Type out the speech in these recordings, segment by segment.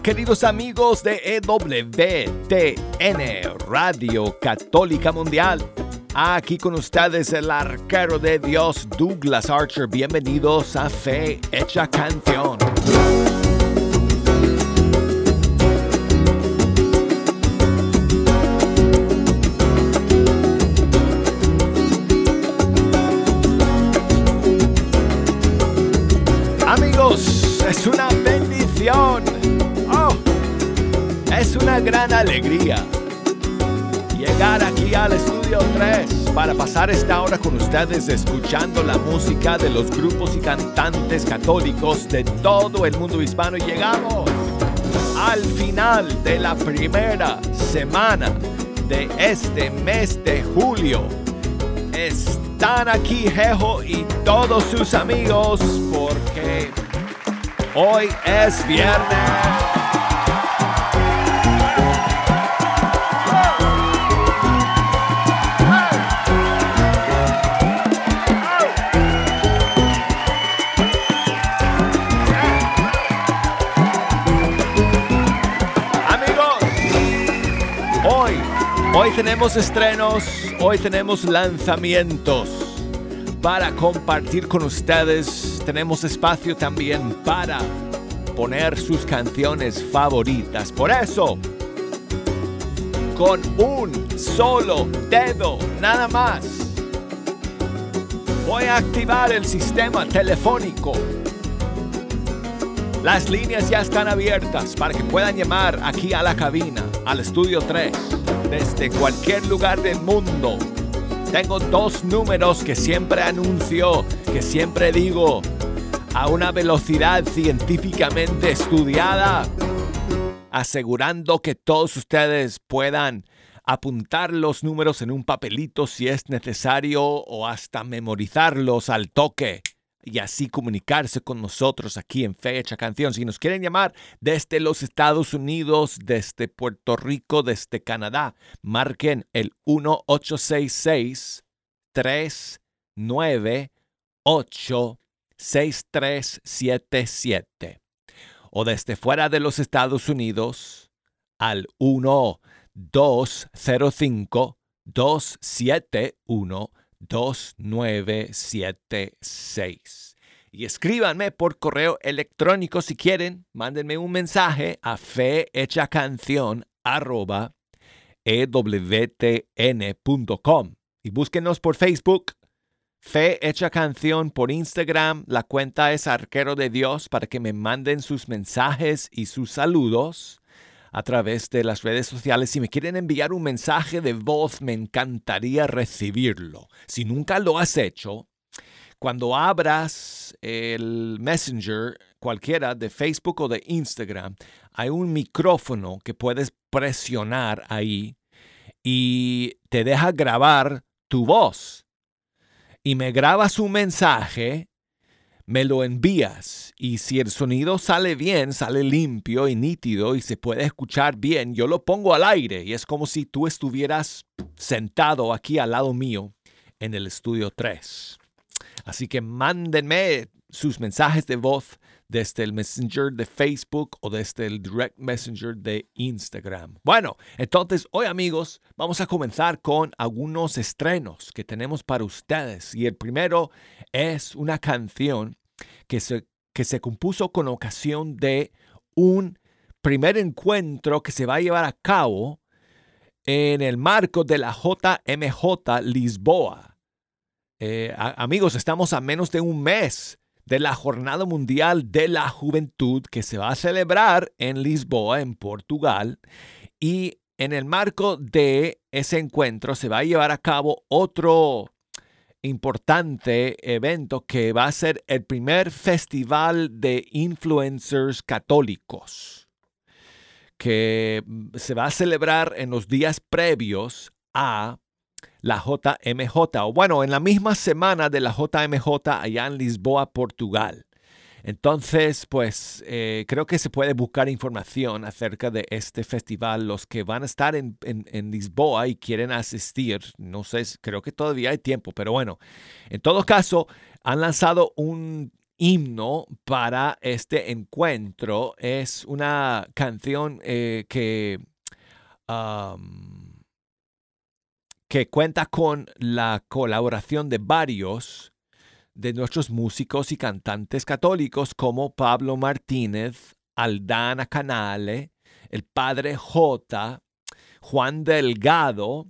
Queridos amigos de EWTN, Radio Católica Mundial. Aquí con ustedes el arquero de Dios, Douglas Archer. Bienvenidos a Fe Hecha Canción. Amigos, es una una gran alegría llegar aquí al estudio 3 para pasar esta hora con ustedes escuchando la música de los grupos y cantantes católicos de todo el mundo hispano y llegamos al final de la primera semana de este mes de julio. Están aquí Jejo y todos sus amigos porque hoy es viernes. Hoy tenemos estrenos, hoy tenemos lanzamientos para compartir con ustedes. Tenemos espacio también para poner sus canciones favoritas. Por eso, con un solo dedo, nada más, voy a activar el sistema telefónico. Las líneas ya están abiertas para que puedan llamar aquí a la cabina, al estudio 3 desde cualquier lugar del mundo. Tengo dos números que siempre anuncio, que siempre digo a una velocidad científicamente estudiada, asegurando que todos ustedes puedan apuntar los números en un papelito si es necesario o hasta memorizarlos al toque y así comunicarse con nosotros aquí en Fecha Canción. Si nos quieren llamar desde los Estados Unidos, desde Puerto Rico, desde Canadá, marquen el 1866 398 6377 o desde fuera de los Estados Unidos al 1 205 271 2976. Y escríbanme por correo electrónico si quieren, mándenme un mensaje a fehechacanción@ewtn.com y búsquenos por Facebook, Fe Canción por Instagram, la cuenta es Arquero de Dios para que me manden sus mensajes y sus saludos a través de las redes sociales. Si me quieren enviar un mensaje de voz, me encantaría recibirlo. Si nunca lo has hecho, cuando abras el Messenger, cualquiera de Facebook o de Instagram, hay un micrófono que puedes presionar ahí y te deja grabar tu voz. Y me grabas un mensaje me lo envías y si el sonido sale bien, sale limpio y nítido y se puede escuchar bien, yo lo pongo al aire y es como si tú estuvieras sentado aquí al lado mío en el estudio 3. Así que mándenme sus mensajes de voz desde el Messenger de Facebook o desde el Direct Messenger de Instagram. Bueno, entonces hoy amigos vamos a comenzar con algunos estrenos que tenemos para ustedes y el primero es una canción que se, que se compuso con ocasión de un primer encuentro que se va a llevar a cabo en el marco de la JMJ Lisboa. Eh, amigos, estamos a menos de un mes de la Jornada Mundial de la Juventud que se va a celebrar en Lisboa, en Portugal. Y en el marco de ese encuentro se va a llevar a cabo otro importante evento que va a ser el primer festival de influencers católicos que se va a celebrar en los días previos a la JMJ, o bueno, en la misma semana de la JMJ allá en Lisboa, Portugal. Entonces, pues eh, creo que se puede buscar información acerca de este festival. Los que van a estar en, Lisboa y quieren asistir, no sé, creo que todavía hay tiempo, pero bueno, en todo caso, han lanzado un, himno para este encuentro. Es una canción eh, que, que cuenta con la colaboración de varios de nuestros músicos y cantantes católicos como Pablo Martínez, Aldana Canale, el Padre J, Juan Delgado,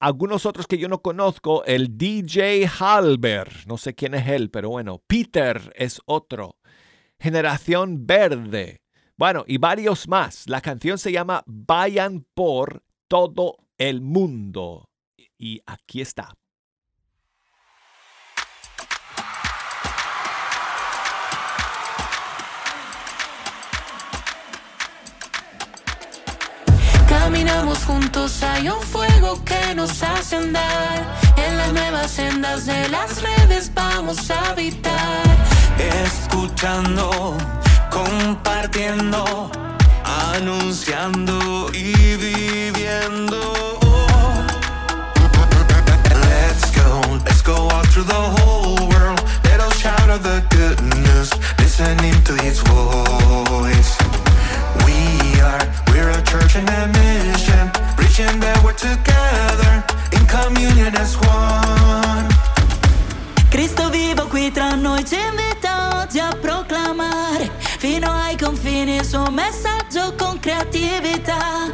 algunos otros que yo no conozco, el DJ Halber, no sé quién es él, pero bueno, Peter es otro, Generación Verde, bueno, y varios más. La canción se llama Vayan por todo el mundo. Y aquí está. Caminamos juntos, hay un fuego que nos hace andar. En las nuevas sendas de las redes vamos a habitar. Escuchando, compartiendo, anunciando y viviendo. Let's go, let's go out through the whole world. Us shout out the goodness, listening to his voice. We are, we're a church in a mission, reaching that we're together, in communion as one. Cristo vivo qui tra noi ci invita oggi a proclamare fino ai confini il suo messaggio con creatività,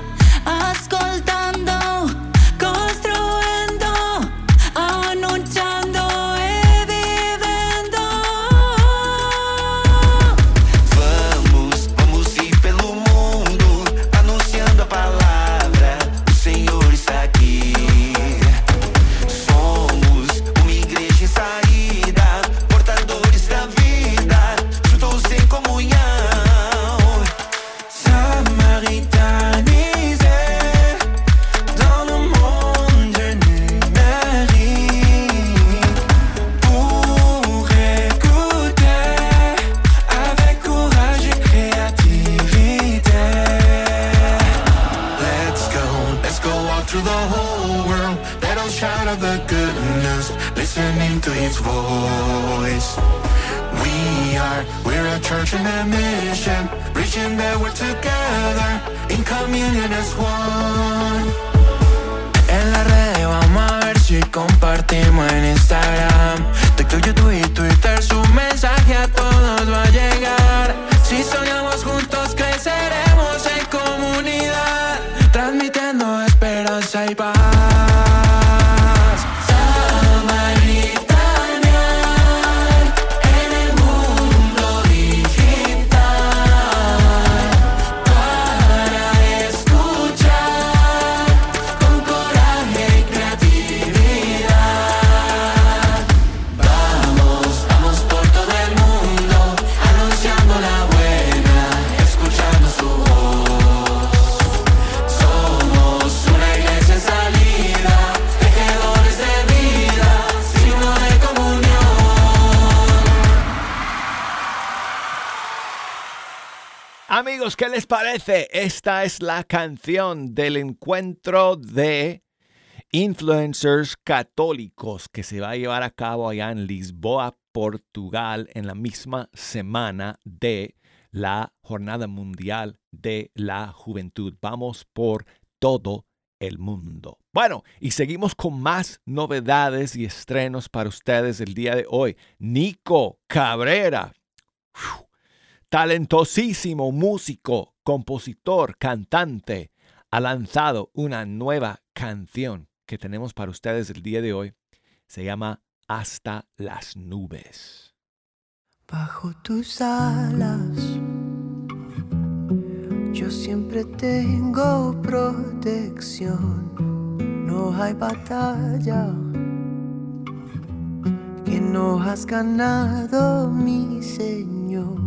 ¿qué les parece? Esta es la canción del encuentro de influencers católicos que se va a llevar a cabo allá en Lisboa, Portugal, en la misma semana de la Jornada Mundial de la Juventud. Vamos por todo el mundo. Bueno, y seguimos con más novedades y estrenos para ustedes el día de hoy. Nico Cabrera talentosísimo músico, compositor, cantante, ha lanzado una nueva canción que tenemos para ustedes el día de hoy. Se llama Hasta las nubes. Bajo tus alas, yo siempre tengo protección. No hay batalla que no has ganado, mi Señor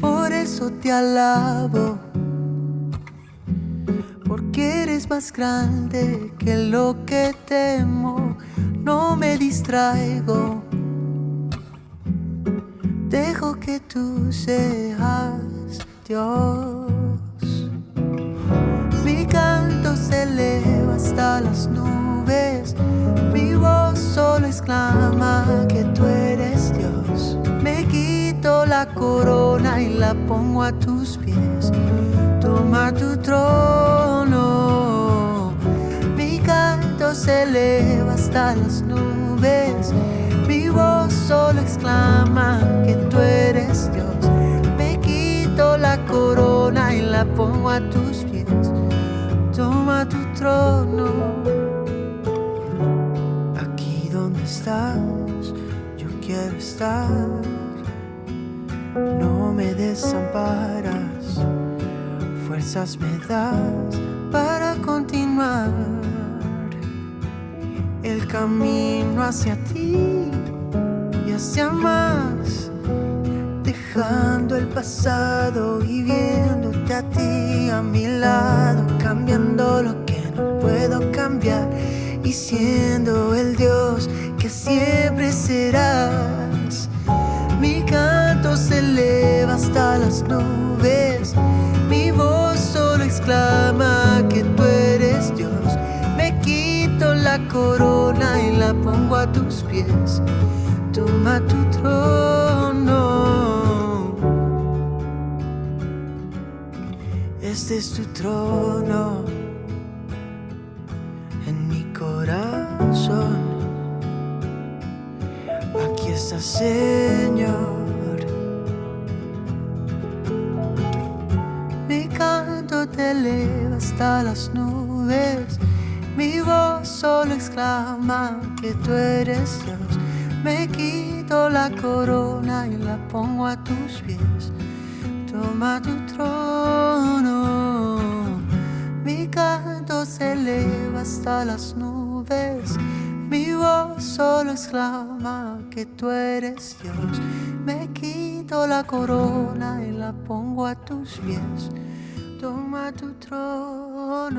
por eso te alabo, porque eres más grande que lo que temo, no me distraigo, dejo que tú seas Dios. Mi canto se eleva hasta las nubes, mi voz solo exclama que la pongo a tus pies. Toma tu trono. Mi canto se eleva hasta las nubes. Mi voz solo exclama que tú eres Dios. Me quito la corona y la pongo a tus pies. Toma tu trono. Aquí donde estás, yo quiero estar. No me desamparas, fuerzas me das para continuar el camino hacia ti y hacia más, dejando el pasado y viéndote a ti a mi lado, cambiando lo que no puedo cambiar y siendo el Dios que siempre serás. Hasta las nubes, mi voz solo exclama que tú eres Dios. Me quito la corona y la pongo a tus pies. Toma tu trono. Este es tu trono en mi corazón. Aquí está, Señor. Te eleva hasta las nubes. Mi voz solo exclama que tú eres Dios. Me quito la corona y la pongo a tus pies. Toma tu trono. Mi canto se eleva hasta las nubes. Mi voz solo exclama que tú eres Dios. Me quito la corona y la pongo a tus pies. Toma tu trono.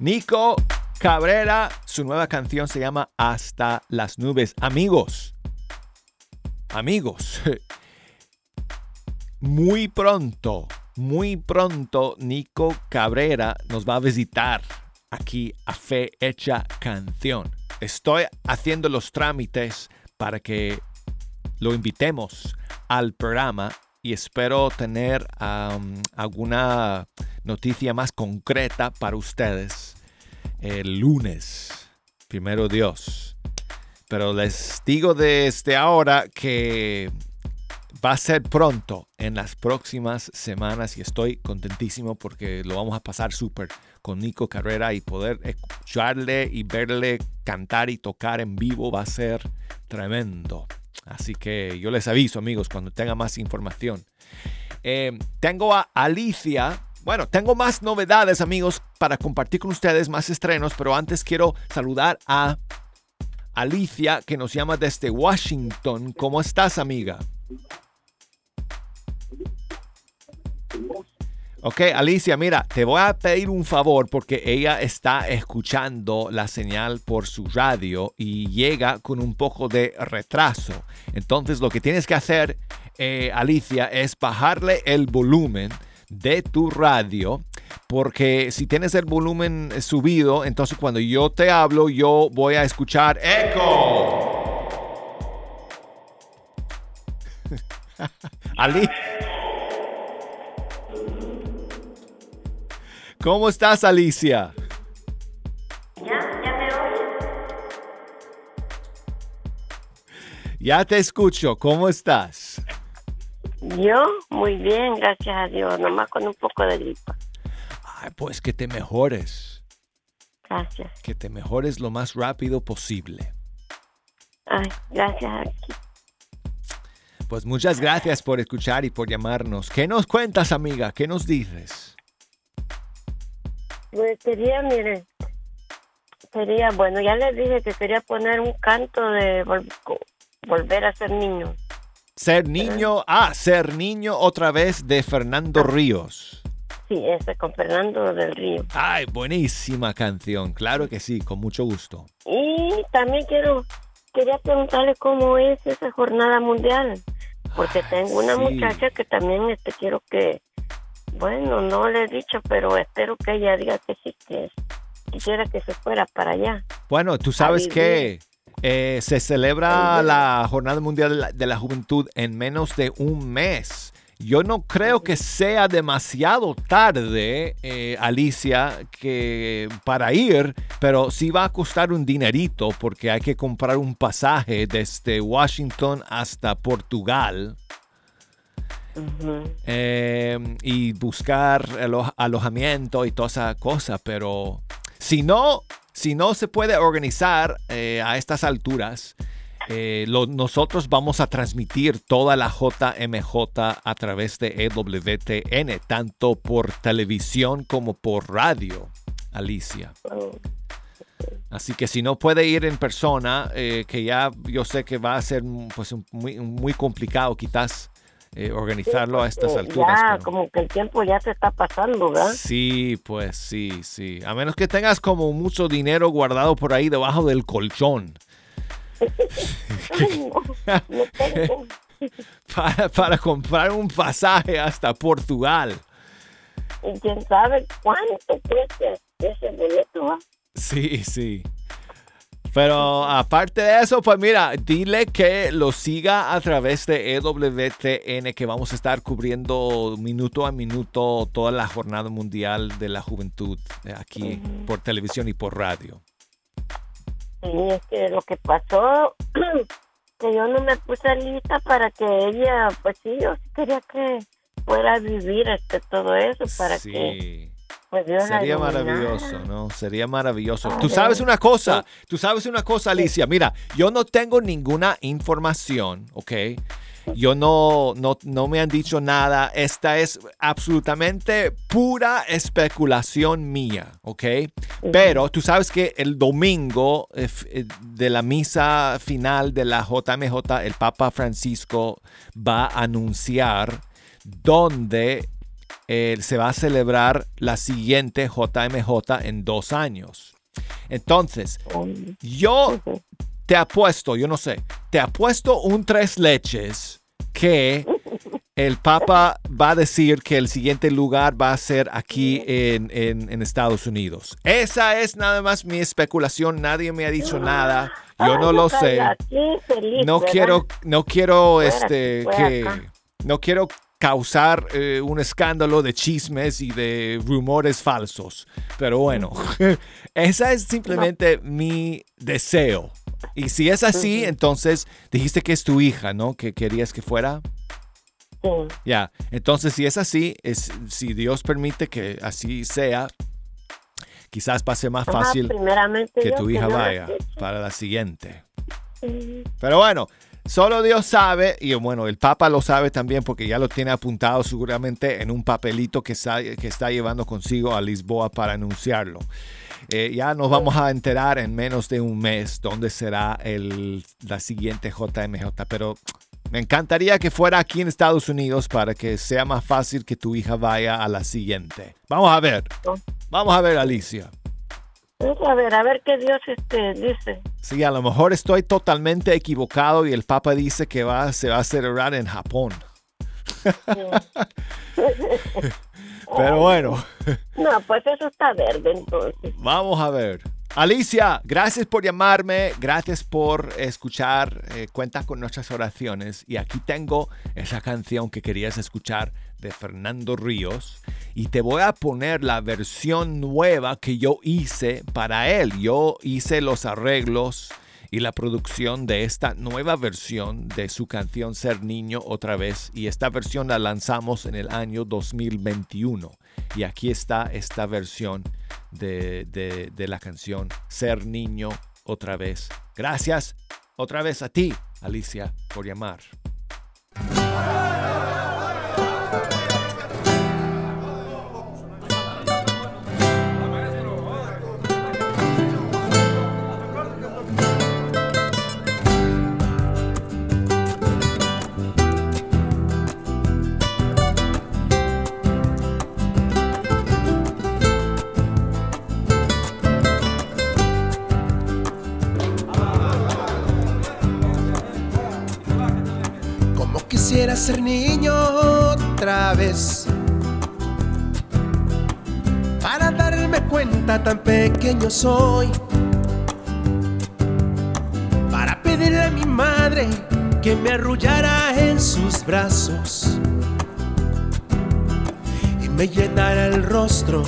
Nico Cabrera, su nueva canción se llama Hasta las nubes. Amigos, amigos, muy pronto, muy pronto Nico Cabrera nos va a visitar aquí a Fe Hecha Canción. Estoy haciendo los trámites para que lo invitemos al programa y espero tener alguna noticia más concreta para ustedes el lunes, primero Dios. Pero les digo desde ahora que va a ser pronto, en las próximas semanas, y estoy contentísimo porque lo vamos a pasar súper con Nico Carrera y poder escucharle y verle cantar y tocar en vivo va a ser tremendo. Así que yo les aviso amigos cuando tenga más información. Eh, tengo a Alicia. Bueno, tengo más novedades amigos para compartir con ustedes, más estrenos, pero antes quiero saludar a Alicia que nos llama desde Washington. ¿Cómo estás amiga? Ok, Alicia, mira, te voy a pedir un favor porque ella está escuchando la señal por su radio y llega con un poco de retraso. Entonces lo que tienes que hacer, eh, Alicia, es bajarle el volumen de tu radio porque si tienes el volumen subido, entonces cuando yo te hablo, yo voy a escuchar eco. Ali. ¿Cómo estás, Alicia? ¿Ya? ¿Ya me oyes? Ya te escucho. ¿Cómo estás? Yo, muy bien, gracias a Dios, nomás con un poco de gripa. Ay, pues que te mejores. Gracias. Que te mejores lo más rápido posible. Ay, gracias. Pues muchas gracias por escuchar y por llamarnos. ¿Qué nos cuentas, amiga? ¿Qué nos dices? Pues quería, mire, quería, bueno, ya les dije que quería poner un canto de vol- volver a ser niño. Ser niño, ah, ser niño otra vez de Fernando Ríos. Sí, ese con Fernando del Río. Ay, buenísima canción, claro que sí, con mucho gusto. Y también quiero, quería preguntarle cómo es esa jornada mundial, porque tengo una sí. muchacha que también este quiero que, bueno, no le he dicho, pero espero que ella diga que sí, que quisiera que se fuera para allá. Bueno, tú sabes que Eh, se celebra la Jornada Mundial de la, de la Juventud en menos de un mes. Yo no creo que sea demasiado tarde, eh, Alicia, que para ir, pero sí va a costar un dinerito porque hay que comprar un pasaje desde Washington hasta Portugal Ujú. eh, y buscar alo- alojamiento y toda esa cosa, pero si no, si no se puede organizar eh, a estas alturas, eh, lo- nosotros vamos a transmitir toda la JMJ a través de EWTN, tanto por televisión como por radio, Alicia. Oh, Así que si no puede ir en persona, eh, que ya yo sé que va a ser pues, muy, muy complicado quizás eh, organizarlo a estas alturas. Ya, pero- como que el tiempo ya se está pasando, ¿verdad? Sí, pues sí, sí. A menos que tengas como mucho dinero guardado por ahí debajo del colchón Ay, no, no tengo. para, para comprar un pasaje hasta Portugal. Y quién sabe cuánto cuesta ese boleto, ¿va? Sí, sí. Pero aparte de eso, pues mira, dile que lo siga a través de EWTN, que vamos a estar cubriendo minuto a minuto toda la jornada mundial de la juventud eh, aquí por televisión y por radio. Sí, es que lo que pasó, que yo no me puse lista para que ella, pues sí, yo sí quería que fuera a vivir este todo eso, para que Sí. Pues Dios Sería maravilloso, ¿no? Sería maravilloso. Tú sabes una cosa, tú sabes una cosa, Alicia. Mira, yo no tengo ninguna información, ¿ok? Yo no, no, no me han dicho nada. Esta es absolutamente pura especulación mía, ¿ok? Pero tú sabes que el domingo eh, eh, de la misa final de la JMJ, el Papa Francisco va a anunciar dónde eh, se va a celebrar la siguiente JMJ en dos años. Entonces, yo te apuesto, yo no sé, te apuesto un tres leches que el Papa va a decir que el siguiente lugar va a ser aquí en, en- en Estados Unidos. Esa es nada más mi especulación, nadie me ha dicho nada, yo no lo sé. no quiero, no quiero, este, que, no quiero causar eh, un escándalo de chismes y de rumores falsos. Pero bueno, esa es simplemente mi deseo. Y si es así, entonces dijiste que es tu hija, ¿no? Que querías que fuera. Sí. Ya, entonces si es así, es, si Dios permite que así sea, quizás ser más Ajá, fácil primeramente que tu hija vaya para la siguiente. Sí. Pero bueno, solo Dios sabe, y bueno, el Papa lo sabe también porque ya lo tiene apuntado seguramente en un papelito que está, que está llevando consigo a Lisboa para anunciarlo. Eh, ya nos vamos a enterar en menos de un mes dónde será el, la siguiente JMJ, pero me encantaría que fuera aquí en Estados Unidos para que sea más fácil que tu hija vaya a la siguiente. Vamos a ver, vamos a ver Alicia. A ver, a ver qué Dios este, dice. Sí, a lo mejor estoy totalmente equivocado y el Papa dice que va, se va a celebrar en Japón. Pero bueno, No, pues eso está verde entonces. vamos a ver. Alicia, gracias por llamarme, gracias por escuchar, eh, cuenta con nuestras oraciones y aquí tengo esa canción que querías escuchar de Fernando Ríos y te voy a poner la versión nueva que yo hice para él. Yo hice los arreglos y la producción de esta nueva versión de su canción Ser Niño otra vez y esta versión la lanzamos en el año 2021 y aquí está esta versión de, de- de la canción Ser Niño otra vez. Gracias otra vez a ti, Alicia, por llamar. Quisiera ser niño otra vez. Para darme cuenta tan pequeño soy. que me arrullara en sus brazos y me llenara el rostro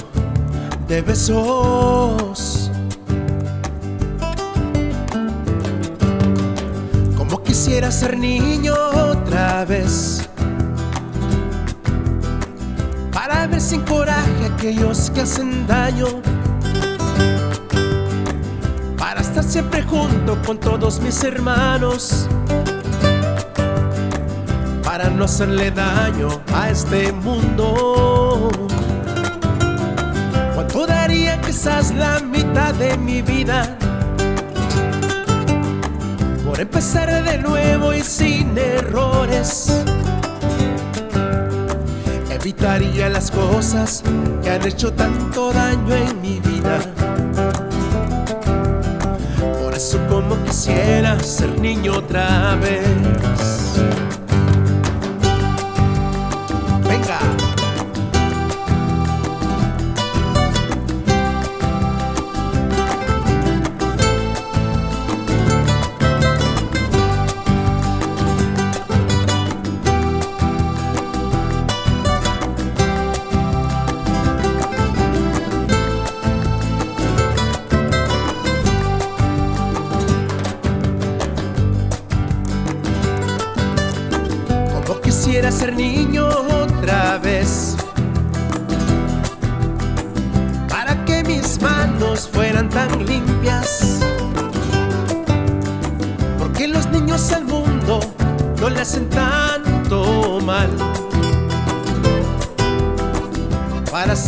de besos. Quisiera ser niño otra vez. Para ver sin coraje a aquellos que hacen daño. Para estar siempre junto con todos mis hermanos. Para no hacerle daño a este mundo. ¿Cuánto daría quizás la mitad de mi vida? Por empezar de nuevo y sin errores. Evitaría las cosas que han hecho tanto daño en mi vida. Por eso como quisiera ser niño otra vez.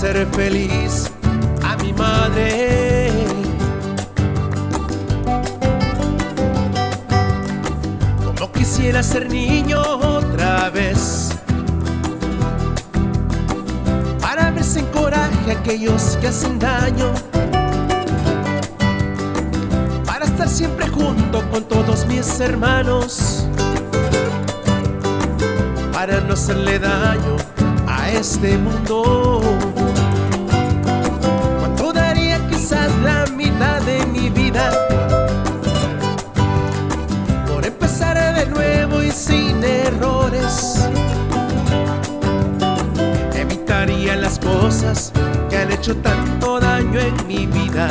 Ser feliz a mi madre. Como quisiera ser niño otra vez. Para ver sin coraje a aquellos que hacen daño. Para estar siempre junto con todos mis hermanos. Para no hacerle daño a este mundo. Hecho tanto daño en mi vida.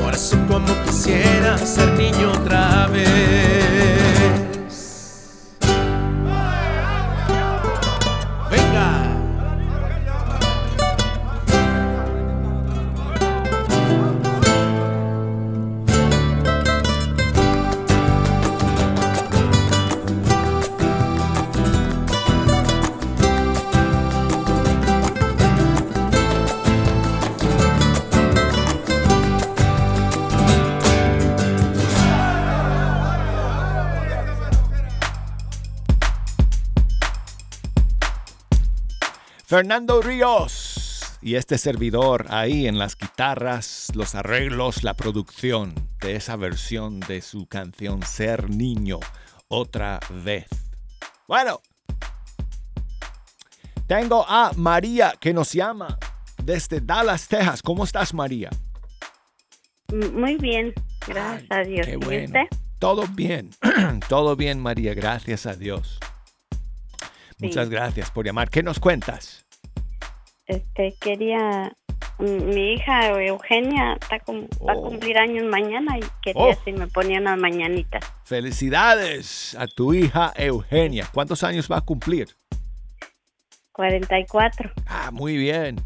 Por eso como quisiera ser niño otra vez. Fernando Ríos y este servidor ahí en las guitarras, los arreglos, la producción de esa versión de su canción Ser Niño otra vez. Bueno, tengo a María que nos llama desde Dallas, Texas. ¿Cómo estás, María? Muy bien, gracias Ay, a Dios. Qué ¿Y bueno. usted? Todo bien, todo bien, María. Gracias a Dios. Muchas gracias por llamar. ¿Qué nos cuentas? Este, quería... mm, Mi hija Eugenia está va a Oh. cumplir años mañana y quería Oh. si me ponía unas mañanitas. Felicidades a tu hija Eugenia. ¿Cuántos años va a cumplir? 44. Ah, muy bien.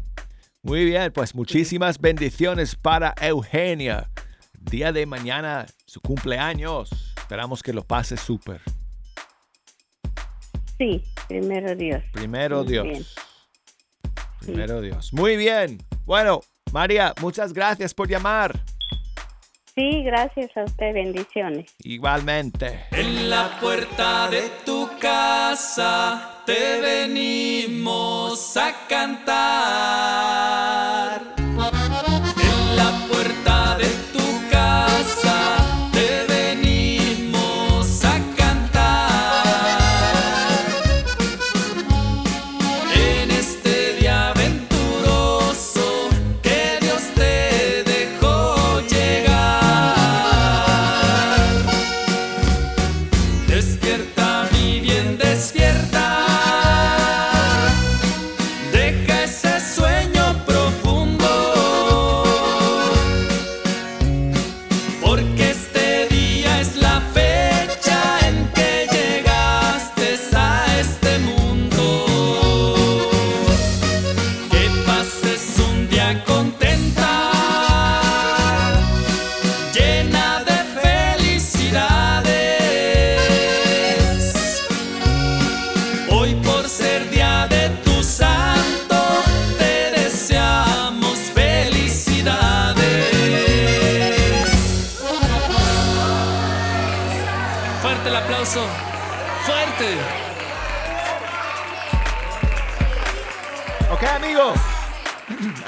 Muy bien, pues muchísimas bendiciones para Eugenia. Día de mañana, su cumpleaños. Esperamos que lo pase súper. Sí, primero Dios. Primero Muy Dios. bien. Primero Dios. Muy bien. Bueno, María, muchas gracias por llamar. Sí, gracias a usted, bendiciones. Igualmente. En la puerta de tu casa te venimos a cantar.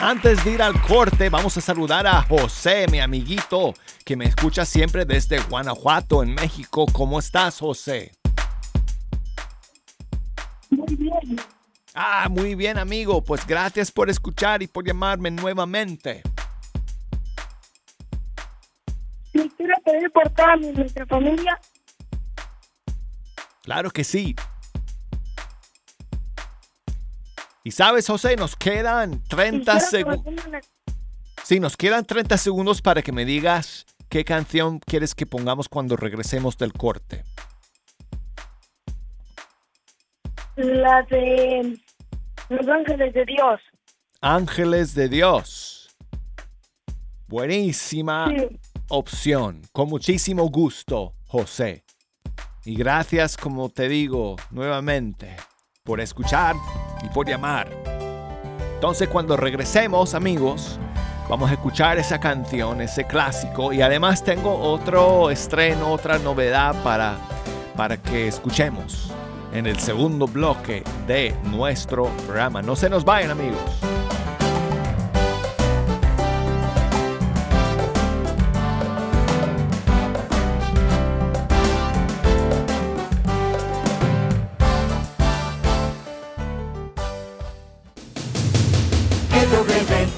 Antes de ir al corte vamos a saludar a José, mi amiguito, que me escucha siempre desde Guanajuato, en México. ¿Cómo estás, José? Muy bien. Ah, muy bien amigo, pues gracias por escuchar y por llamarme nuevamente. Sí, quiero pedir por toda mi, nuestra familia. Claro que sí. Y sabes, José, nos quedan y 30 quiero que me segundos. Sí, nos quedan 30 segundos para que me digas qué canción quieres que pongamos cuando regresemos del corte. La de Los Ángeles de Dios. Ángeles de Dios. Buenísima Sí. opción. Con muchísimo gusto, José. Y gracias, como te digo, nuevamente, por escuchar y por llamar. Entonces, cuando regresemos, amigos, vamos a escuchar esa canción, ese clásico. Y además tengo otro estreno, otra novedad para, para que escuchemos en el segundo bloque de nuestro programa. No se nos vayan, amigos. EWTN,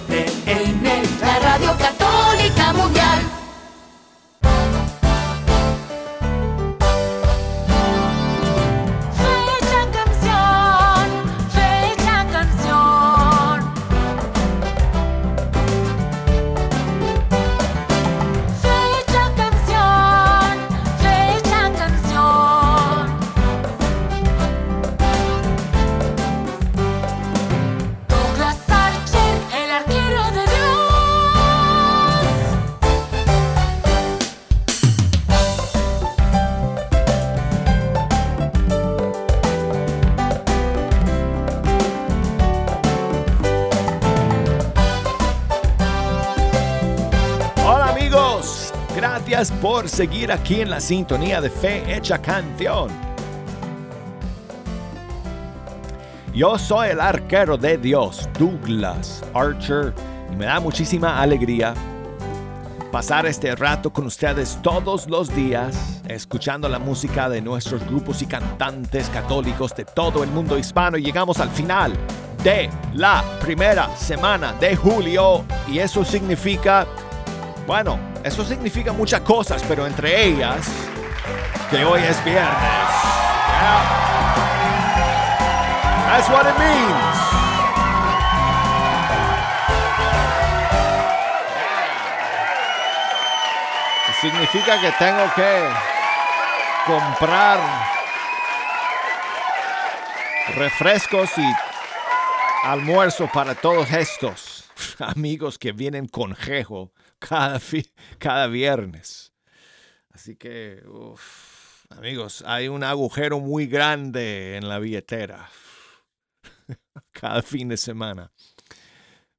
seguir aquí en la sintonía de Fe Hecha Canción. Yo soy el arquero de Dios, Douglas Archer, y me da muchísima alegría pasar este rato con ustedes todos los días, escuchando la música de nuestros grupos y cantantes católicos de todo el mundo hispano. Y llegamos al final de la primera semana de julio, y eso significa bueno, eso significa muchas cosas, pero entre ellas que hoy es viernes. That's what it means. Significa que tengo que comprar refrescos y almuerzo para todos estos amigos que vienen con jejo cada, cada viernes. Así que, amigos, hay un agujero muy grande en la billetera cada fin de semana.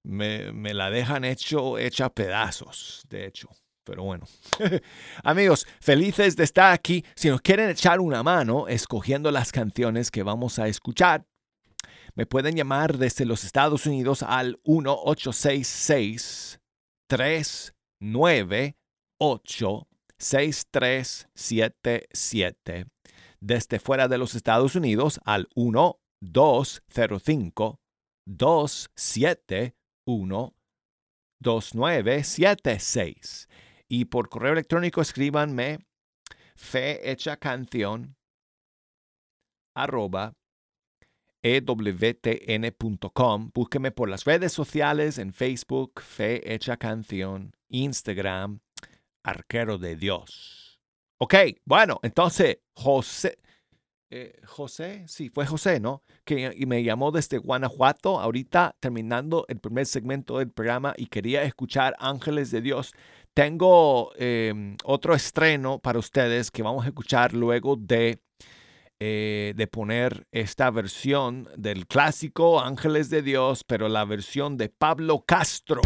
Me, me la dejan hecho, hecha pedazos, de hecho. Pero bueno. Amigos, felices de estar aquí. Si nos quieren echar una mano escogiendo las canciones que vamos a escuchar, me pueden llamar desde los Estados Unidos al 1866 398 6377. Desde fuera de los Estados Unidos al 1205 271 2976. Y por correo electrónico escríbanme fehechacanción arroba ewtn.com. Búsqueme por las redes sociales en Facebook, Fe Hecha Canción, Instagram, Arquero de Dios. Ok, bueno, entonces José, eh, José, sí, fue José, ¿no? Que y me llamó desde Guanajuato, ahorita terminando el primer segmento del programa y quería escuchar Ángeles de Dios. Tengo eh, otro estreno para ustedes que vamos a escuchar luego de eh, de poner esta versión del clásico Ángeles de Dios, pero la versión de Pablo Castro.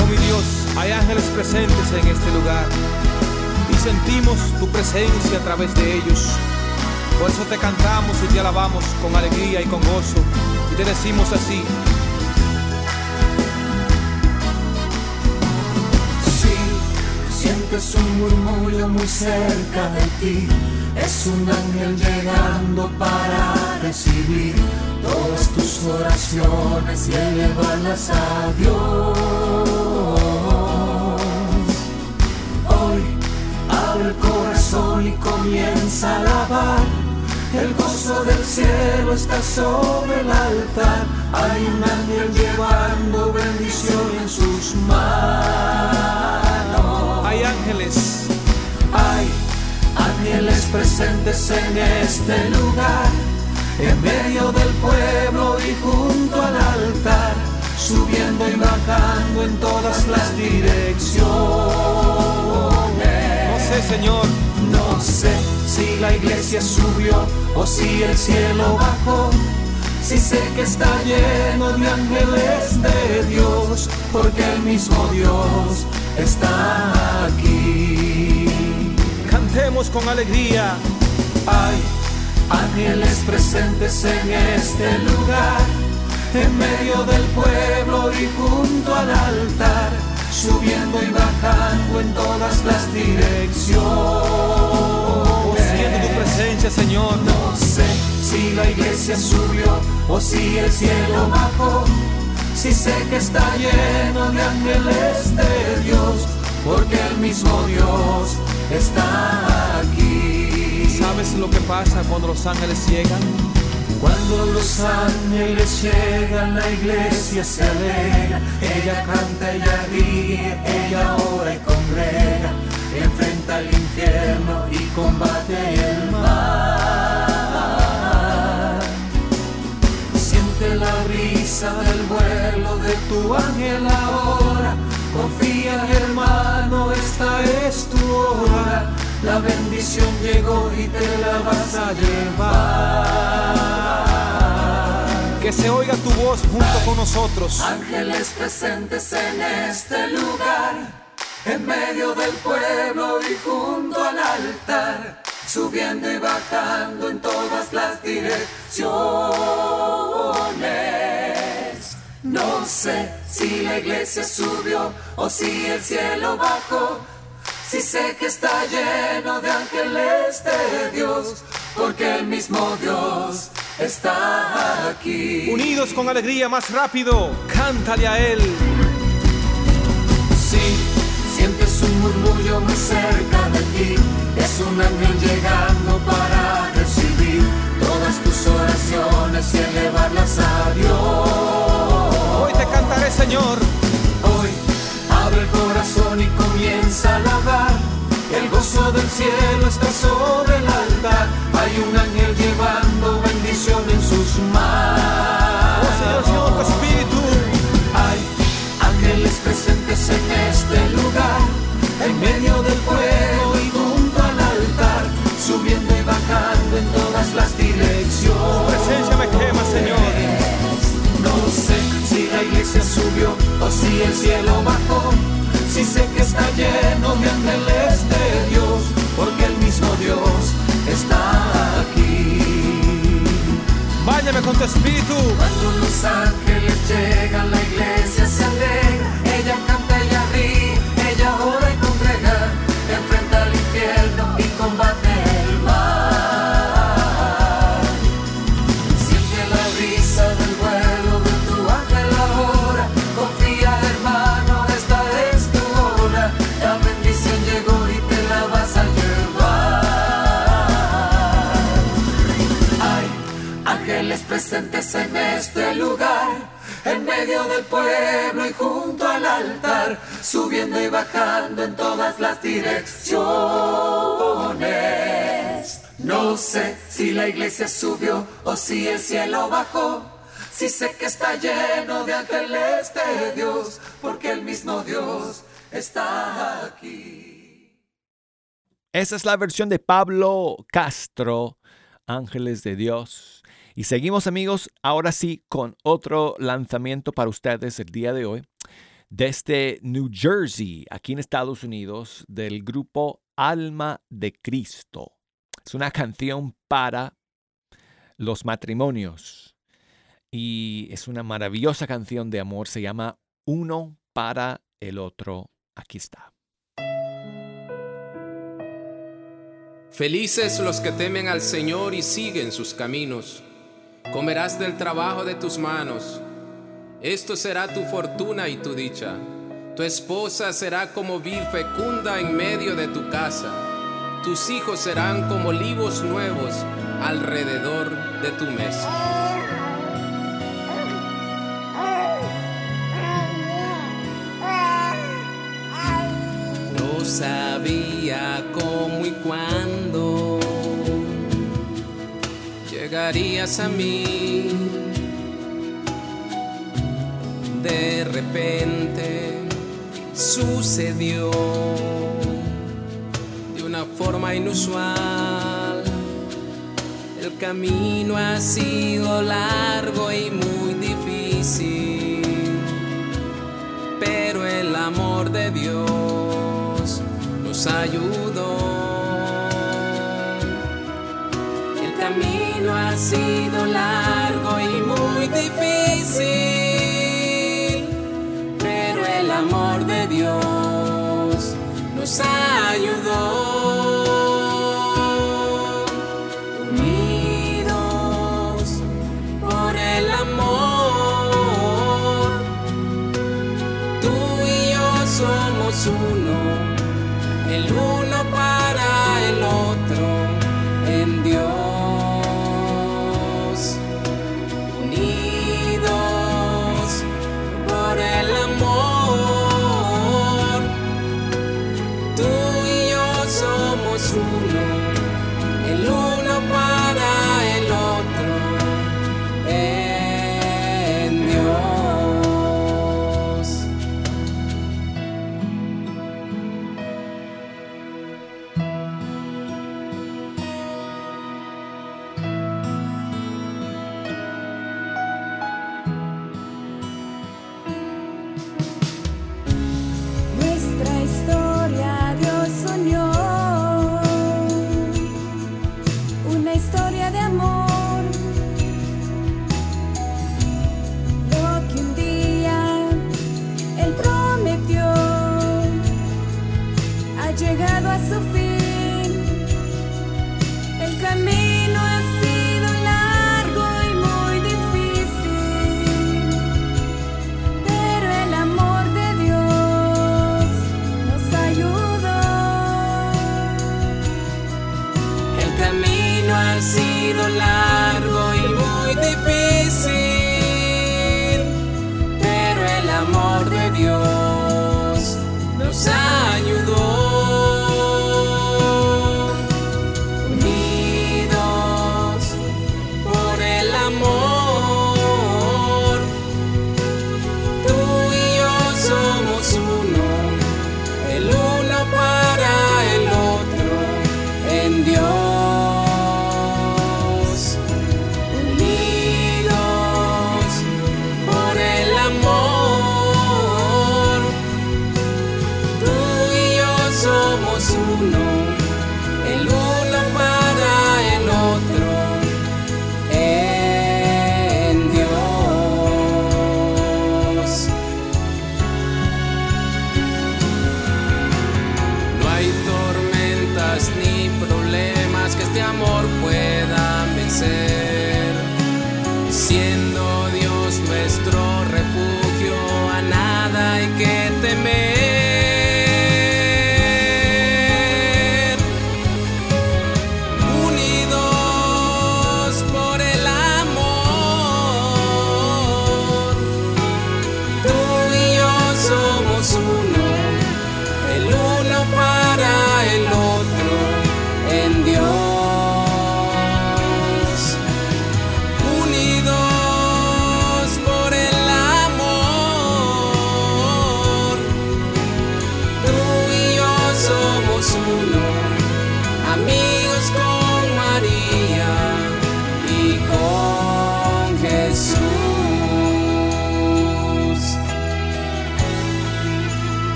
Oh mi Dios, hay ángeles presentes en este lugar sentimos tu presencia a través de ellos. Por eso te cantamos y te alabamos con alegría y con gozo y te decimos así. Si sientes un murmullo muy cerca de ti, es un ángel llegando para recibir todas tus oraciones y elevarlas a Dios. El corazón y comienza a alabar. El gozo del cielo está sobre el altar. Hay un ángel llevando bendición en sus manos. Hay ángeles, Hay ángeles presentes en este lugar, en medio del pueblo y junto al altar, subiendo y bajando en todas las direcciones. Señor, No sé si la iglesia subió o si el cielo bajó. Si sé que está lleno de ángeles de Dios, porque el mismo Dios está aquí. cantemos con alegría. Hay ángeles presentes en este lugar, en medio del pueblo y junto al altar, subiendo y bajando en todas las Siento Señor. No sé si la iglesia subió o si el cielo bajó. Si sé que está lleno de ángeles de Dios, porque el mismo Dios está aquí. ¿Sabes lo que pasa cuando los ángeles llegan? Cuando los ángeles llegan, la iglesia se alegra. Ella canta, ella ríe, ella ora y congrega. Enfrenta el infierno y combate el mal. Siente la brisa del vuelo de tu ángel ahora. Confía, hermano, esta es tu hora. La bendición llegó y te la vas a llevar. Que se oiga tu voz junto con nosotros. Ángeles presentes en este lugar, en medio del pueblo y junto al altar, subiendo y bajando en todas las direcciones. No sé si la iglesia subió o si el cielo bajó. Si sé que está lleno de ángeles de Dios, porque el mismo Dios está aquí. Unidos con alegría más rápido, cántale a Él. Un muy cerca de ti, es un ángel llegando para recibir todas tus oraciones y elevarlas a Dios. Hoy te cantaré, Señor. Hoy abre el corazón y comienza a alabar. El gozo del cielo está sobre si el cielo bajó. Si sé que está lleno de ángeles de Dios, porque el mismo Dios está aquí. Báñame con tu espíritu. Cuando los ángeles llegan, la iglesia se alegra. Del pueblo y junto al altar, subiendo y bajando en todas las direcciones. No sé si la iglesia subió o si el cielo bajó. Si sé que está lleno de ángeles de Dios, porque el mismo Dios está aquí. Esa es la versión de Pablo Castro, Ángeles de Dios. Y seguimos amigos, ahora sí, con otro lanzamiento para ustedes el día de hoy. desde New Jersey, aquí en Estados Unidos, del grupo Alma de Cristo. Es una canción para los matrimonios y es una maravillosa canción de amor. Se llama Uno para el otro. Aquí está. Felices los que temen al Señor y siguen sus caminos. Comerás del trabajo de tus manos. Esto será tu fortuna y tu dicha. Tu esposa será como vid fecunda en medio de tu casa. Tus hijos serán como olivos nuevos alrededor de tu mesa. No sabía cómo y cuándo llegarías a mí. De repente sucedió de una forma inusual. El camino ha sido largo y muy difícil, pero el amor de Dios nos ayudó. Camino ha sido largo y muy difícil, pero el amor de Dios nos ayudó. Unidos por el amor, tú y yo somos uno, el uno para el otro en Dios.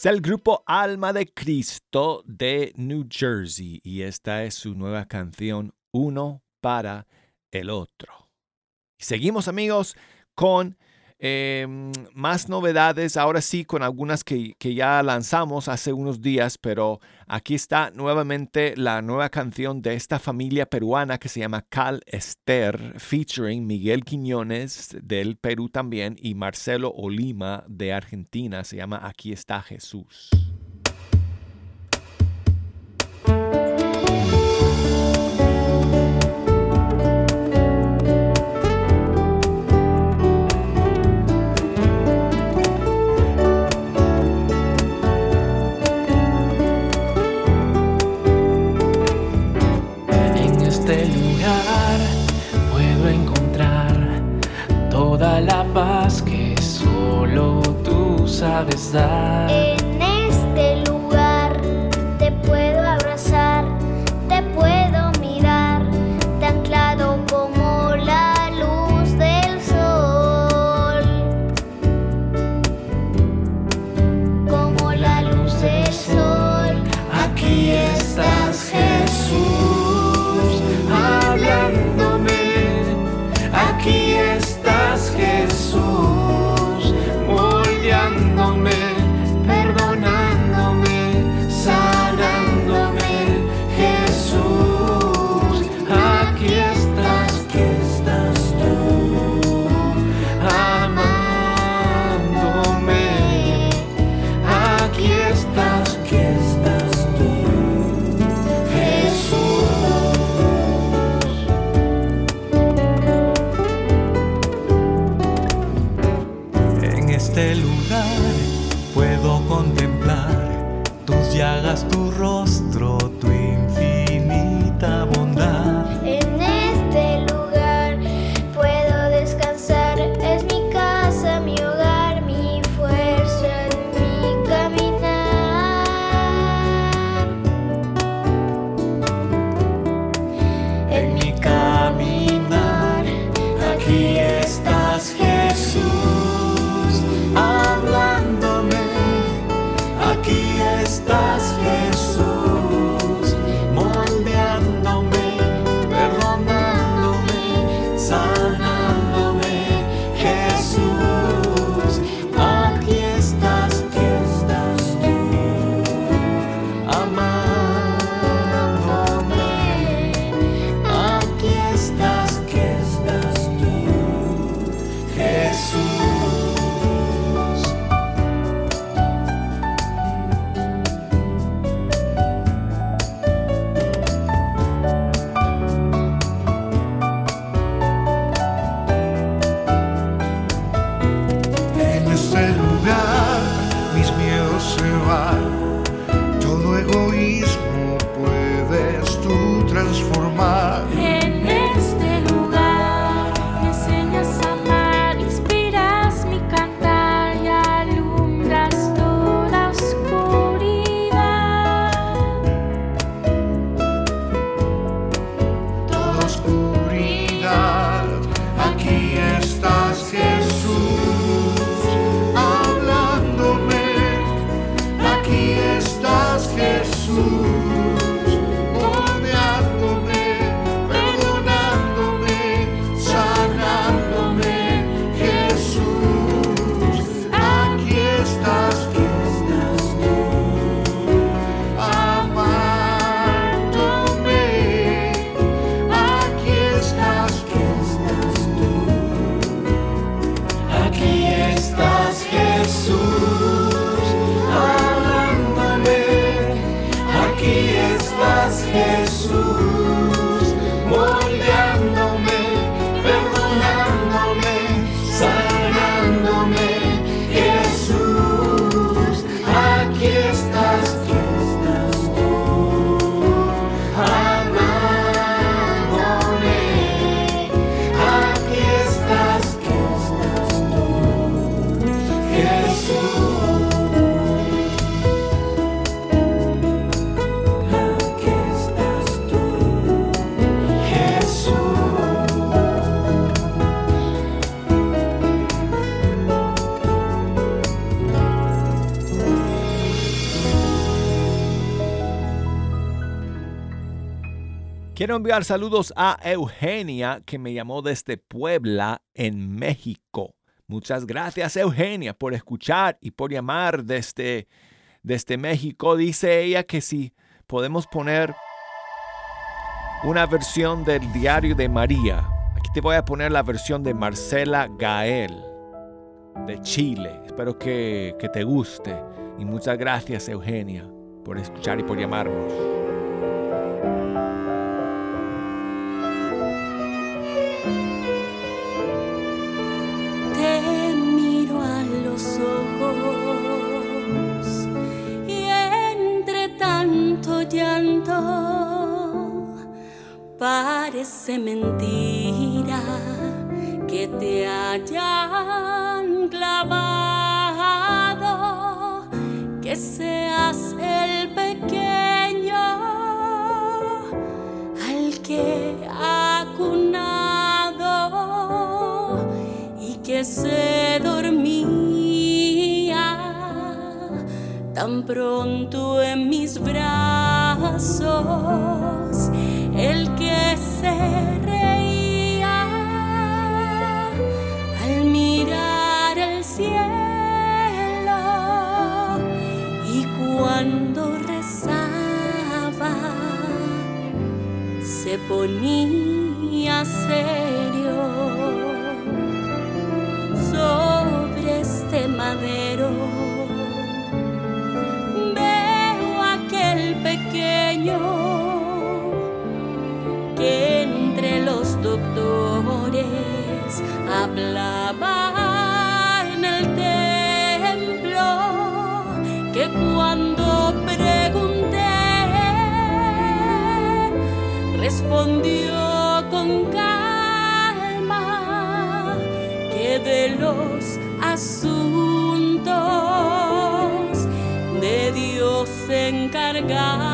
Es el grupo Alma de Cristo de New Jersey y esta es su nueva canción Uno para el otro. Seguimos amigos con eh, más novedades, ahora sí con algunas que, que ya lanzamos hace unos días, pero aquí está nuevamente la nueva canción de esta familia peruana que se llama Cal Ester, featuring Miguel Quiñones del Perú también y Marcelo Olima de Argentina, se llama Aquí está Jesús. Sabes dar. Quiero enviar saludos a Eugenia, que me llamó desde Puebla, en México. Muchas gracias, Eugenia, por escuchar y por llamar desde, desde México. Dice ella que si podemos poner una versión del diario de María. Aquí te voy a poner la versión de Marcela Gael, de Chile. Espero que, que te guste. Y muchas gracias, Eugenia, por escuchar y por llamarnos. Parece mentira que te hayan clavado, que seas el pequeño al que ha cunado y que se dormía tan pronto en mis brazos, el que se reía al mirar el cielo y cuando rezaba se ponía serio sobre este madero. Veo aquel pequeño doctores hablaba en el templo, que cuando pregunté respondió con calma que de los asuntos de Dios se encargaba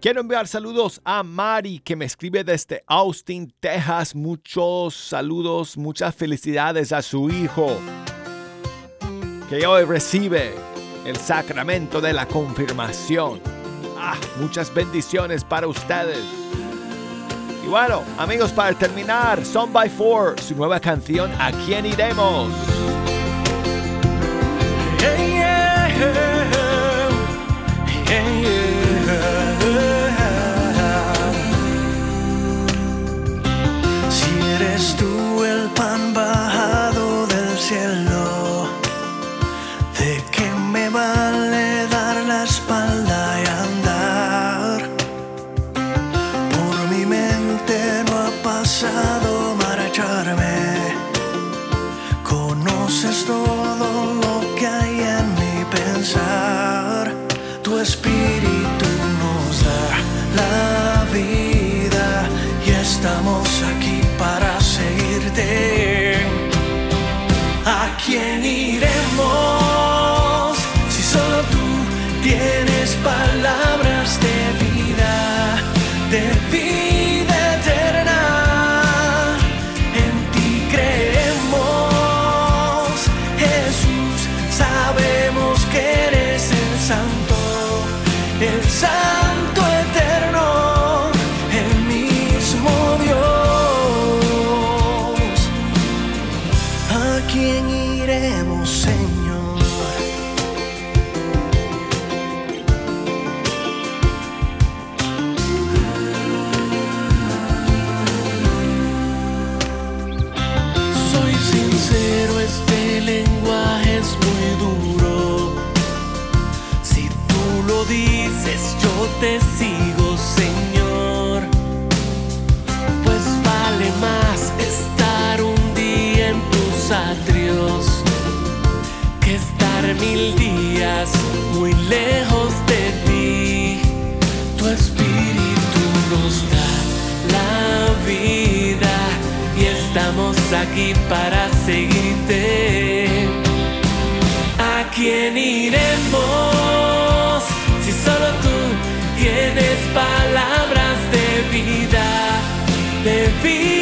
Quiero enviar saludos a Mari que me escribe desde Austin, Texas. Muchos saludos, muchas felicidades a su hijo que hoy recibe el sacramento de la confirmación. Ah, muchas bendiciones para ustedes. Y bueno, amigos, para terminar, Son by Four, su nueva canción ¿A quién iremos? Si tú el pan bajado del cielo, quién iremos, Señor? Soy sincero, este lenguaje es muy duro. Si tú lo dices, yo te sigo, Señor. Atrios que estar mil días muy lejos de ti. Tu espíritu nos da la vida y estamos aquí para seguirte. ¿A quién iremos si solo tú tienes palabras de vida, de vida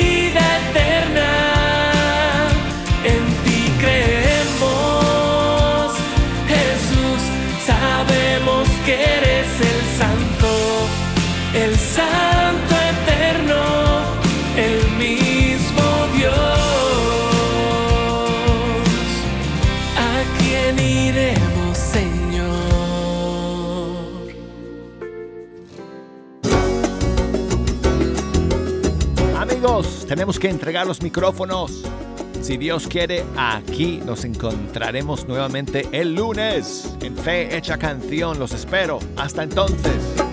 tenemos que entregar los micrófonos. Si Dios quiere, aquí nos encontraremos nuevamente el lunes en Fe Hecha Canción. Los espero. Hasta entonces.